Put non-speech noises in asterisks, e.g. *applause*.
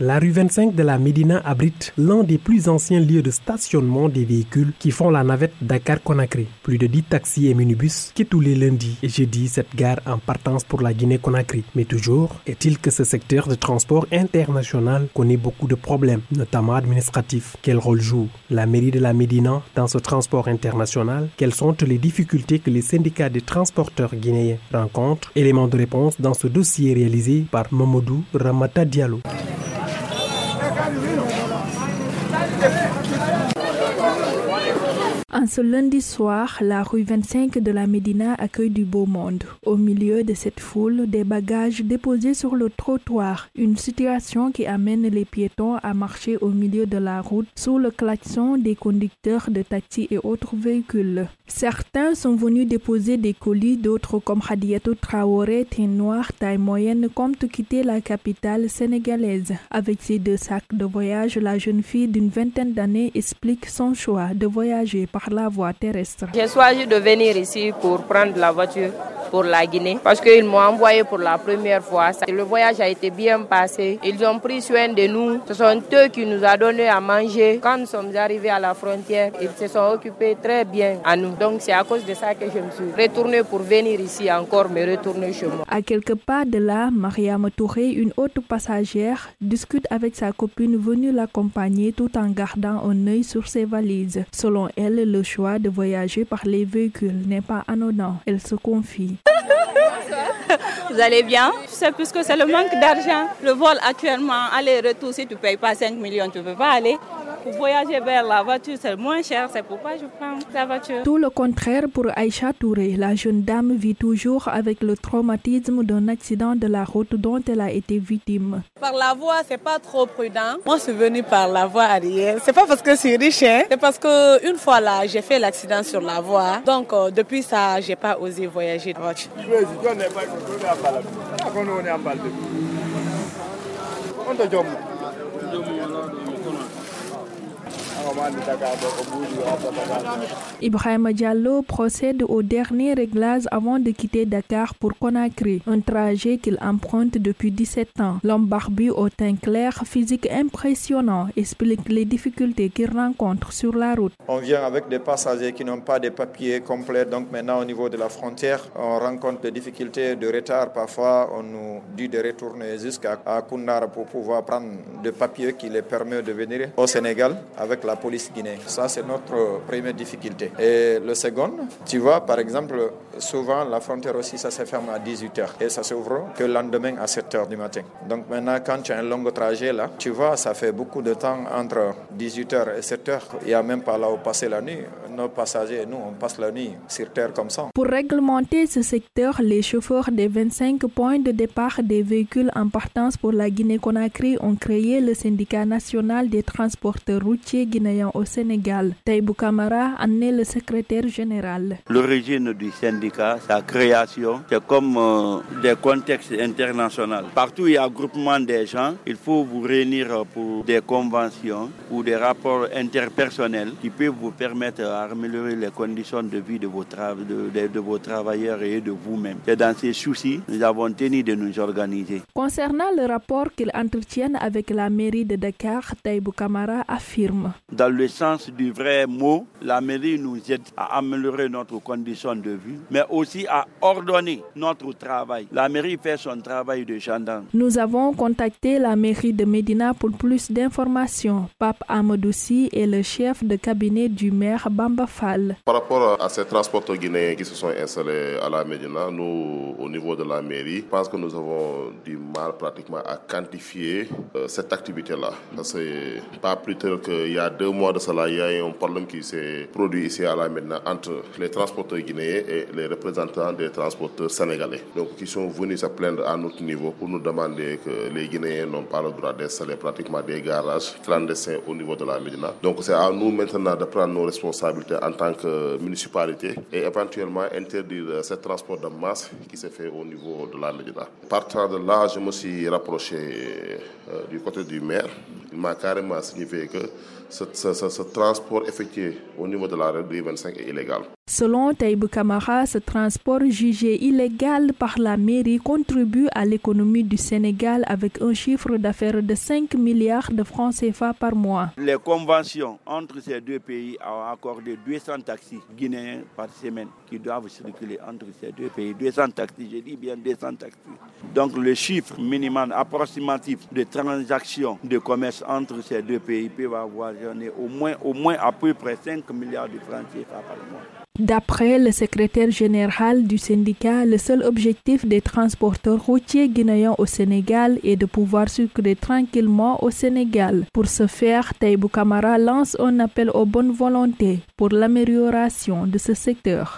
La rue 25 de la Médina abrite l'un des plus anciens lieux de stationnement des véhicules qui font la navette Dakar-Conakry. Plus de 10 taxis et minibus qui tous les lundis et jeudis cette gare en partance pour la Guinée-Conakry. Mais toujours est-il que ce secteur de transport international connaît beaucoup de problèmes, notamment administratifs. Quel rôle joue la mairie de la Médina dans ce transport international? Quelles sont les difficultés que les syndicats des transporteurs guinéens rencontrent? Élément de réponse dans ce dossier réalisé par Mamadou Ramata Diallo. Tá Ce lundi soir, la rue 25 de la Médina accueille du beau monde. Au milieu de cette foule, des bagages déposés sur le trottoir, une situation qui amène les piétons à marcher au milieu de la route sous le klaxon des conducteurs de taxis et autres véhicules. Certains sont venus déposer des colis, d'autres comme Hadiatou Traoré, teint noir, taille moyenne, comptent quitter la capitale sénégalaise. Avec ses deux sacs de voyage, la jeune fille d'une vingtaine d'années explique son choix de voyager par la voie terrestre. J'ai choisi de venir ici pour prendre la voiture pour la Guinée parce qu'ils m'ont envoyé pour la première fois. Le voyage a été bien passé. Ils ont pris soin de nous. Ce sont eux qui nous ont donné à manger. Quand nous sommes arrivés à la frontière, ils se sont occupés très bien à nous. Donc c'est à cause de ça que je me suis retournée pour venir ici encore me retourner chez moi. À quelques pas de là, Mariam Touré, une autre passagère, discute avec sa copine venue l'accompagner tout en gardant un œil sur ses valises. Selon elle, le choix de voyager par les véhicules n'est pas anodin. Elle se confie. *laughs* Vous allez bien? C'est puisque c'est le manque d'argent. Le vol actuellement, aller-retour, si tu ne payes pas 5 millions, tu ne peux pas aller. Pour voyager vers la voiture, c'est moins cher, c'est pourquoi je prends la voiture. Tout le contraire pour Aïcha Touré. La jeune dame vit toujours avec le traumatisme d'un accident de la route dont elle a été victime. Par la voie, c'est pas trop prudent. Moi, je suis venue par la voie arrière. C'est pas parce que je suis riche, hein. c'est parce que une fois là, j'ai fait l'accident sur la voie. Donc, euh, depuis ça, j'ai pas osé voyager de voiture. Ibrahim Diallo procède au dernier réglage avant de quitter Dakar pour Conakry, un trajet qu'il emprunte depuis 17 ans. L'homme barbu au teint clair, physique impressionnant, explique les difficultés qu'il rencontre sur la route. On vient avec des passagers qui n'ont pas de papiers complets, donc maintenant au niveau de la frontière, on rencontre des difficultés de retard. Parfois, on nous dit de retourner jusqu'à Koundara pour pouvoir prendre des papiers qui les permettent de venir au Sénégal avec la police guinéenne. Ça, c'est notre première difficulté. Et le second, tu vois, par exemple, souvent la frontière aussi, ça se ferme à 18h et ça s'ouvre que le lendemain à 7h du matin. Donc maintenant, quand tu as un long trajet là, tu vois, ça fait beaucoup de temps entre 18h et 7h. Il n'y a même pas là où passer la nuit. Nos passagers, nous, on passe la nuit sur terre comme ça. Pour réglementer ce secteur, les chauffeurs des 25 points de départ des véhicules en partance pour la Guinée-Conakry ont créé le syndicat national des transporteurs routiers guinéens au Sénégal. Taïbou Kamara en est le secrétaire général. L'origine du syndicat, sa création, c'est comme euh, des contextes internationaux. Partout il y a groupement des gens, il faut vous réunir pour des conventions ou des rapports interpersonnels qui peuvent vous permettre d'améliorer les conditions de vie de vos, de, de vos travailleurs et de vous-même. C'est dans ces soucis nous avons tenu de nous organiser. Concernant le rapport qu'ils entretiennent avec la mairie de Dakar, Taïbou Kamara affirme. Dans le sens du vrai mot, la mairie nous aide à améliorer notre condition de vie, mais aussi à ordonner notre travail. La mairie fait son travail de gendarme. Nous avons contacté la mairie de Médina pour plus d'informations. Pape Amadoussi est le chef de cabinet du maire Bamba Fall. Par rapport à ces transporteurs guinéens qui se sont installés à la Médina, nous, au niveau de la mairie, je pense que nous avons du mal pratiquement à quantifier euh, cette activité-là. C'est pas plus tard qu'il y a deux mois de cela, il y a un problème qui s'est produit ici à la Médina entre les transporteurs guinéens et les représentants des transporteurs sénégalais. Donc, qui sont venus se plaindre à notre niveau pour nous demander que les Guinéens n'ont pas le droit d'installer pratiquement des garages clandestins au niveau de la Médina. Donc, c'est à nous maintenant de prendre nos responsabilités en tant que municipalité et éventuellement interdire ce transport de masse qui se fait au niveau de la Médina. Partant de là, je me suis rapproché euh, du côté du maire. M'a carrément signifié que ce, transport effectué au niveau de la rue 25 est illégal. Selon Taïbou Kamara, ce transport jugé illégal par la mairie contribue à l'économie du Sénégal avec un chiffre d'affaires de 5 milliards de francs CFA par mois. Les conventions entre ces deux pays ont accordé 200 taxis guinéens par semaine qui doivent circuler entre ces deux pays. 200 taxis, je dis bien 200 taxis. Donc le chiffre minimal approximatif de transactions de commerce entre ces deux pays peut avoir au moins, au moins à peu près 5 milliards de francs CFA par mois. D'après le secrétaire général du syndicat, le seul objectif des transporteurs routiers guinéens au Sénégal est de pouvoir circuler tranquillement au Sénégal. Pour ce faire, Taïbou Kamara lance un appel aux bonnes volontés pour l'amélioration de ce secteur.